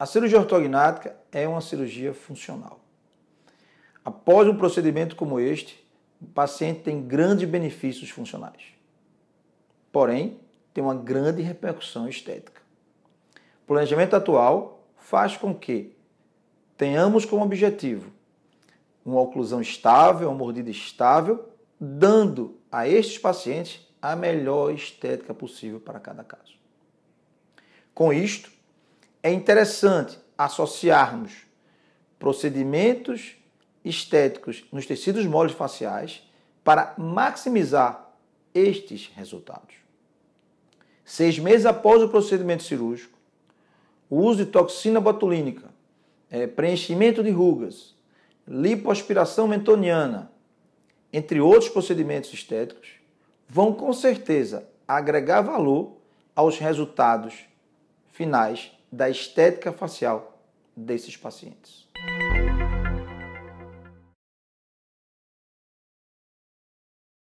A cirurgia ortognática é uma cirurgia funcional. Após um procedimento como este, o paciente tem grandes benefícios funcionais. Porém, tem uma grande repercussão estética. O planejamento atual faz com que tenhamos como objetivo uma oclusão estável, uma mordida estável, dando a estes pacientes a melhor estética possível para cada caso. Com isto, é interessante associarmos procedimentos estéticos nos tecidos moles faciais para maximizar estes resultados. Seis meses após o procedimento cirúrgico, o uso de toxina botulínica, é, preenchimento de rugas, lipoaspiração mentoniana, entre outros procedimentos estéticos, vão com certeza agregar valor aos resultados finais da estética facial desses pacientes.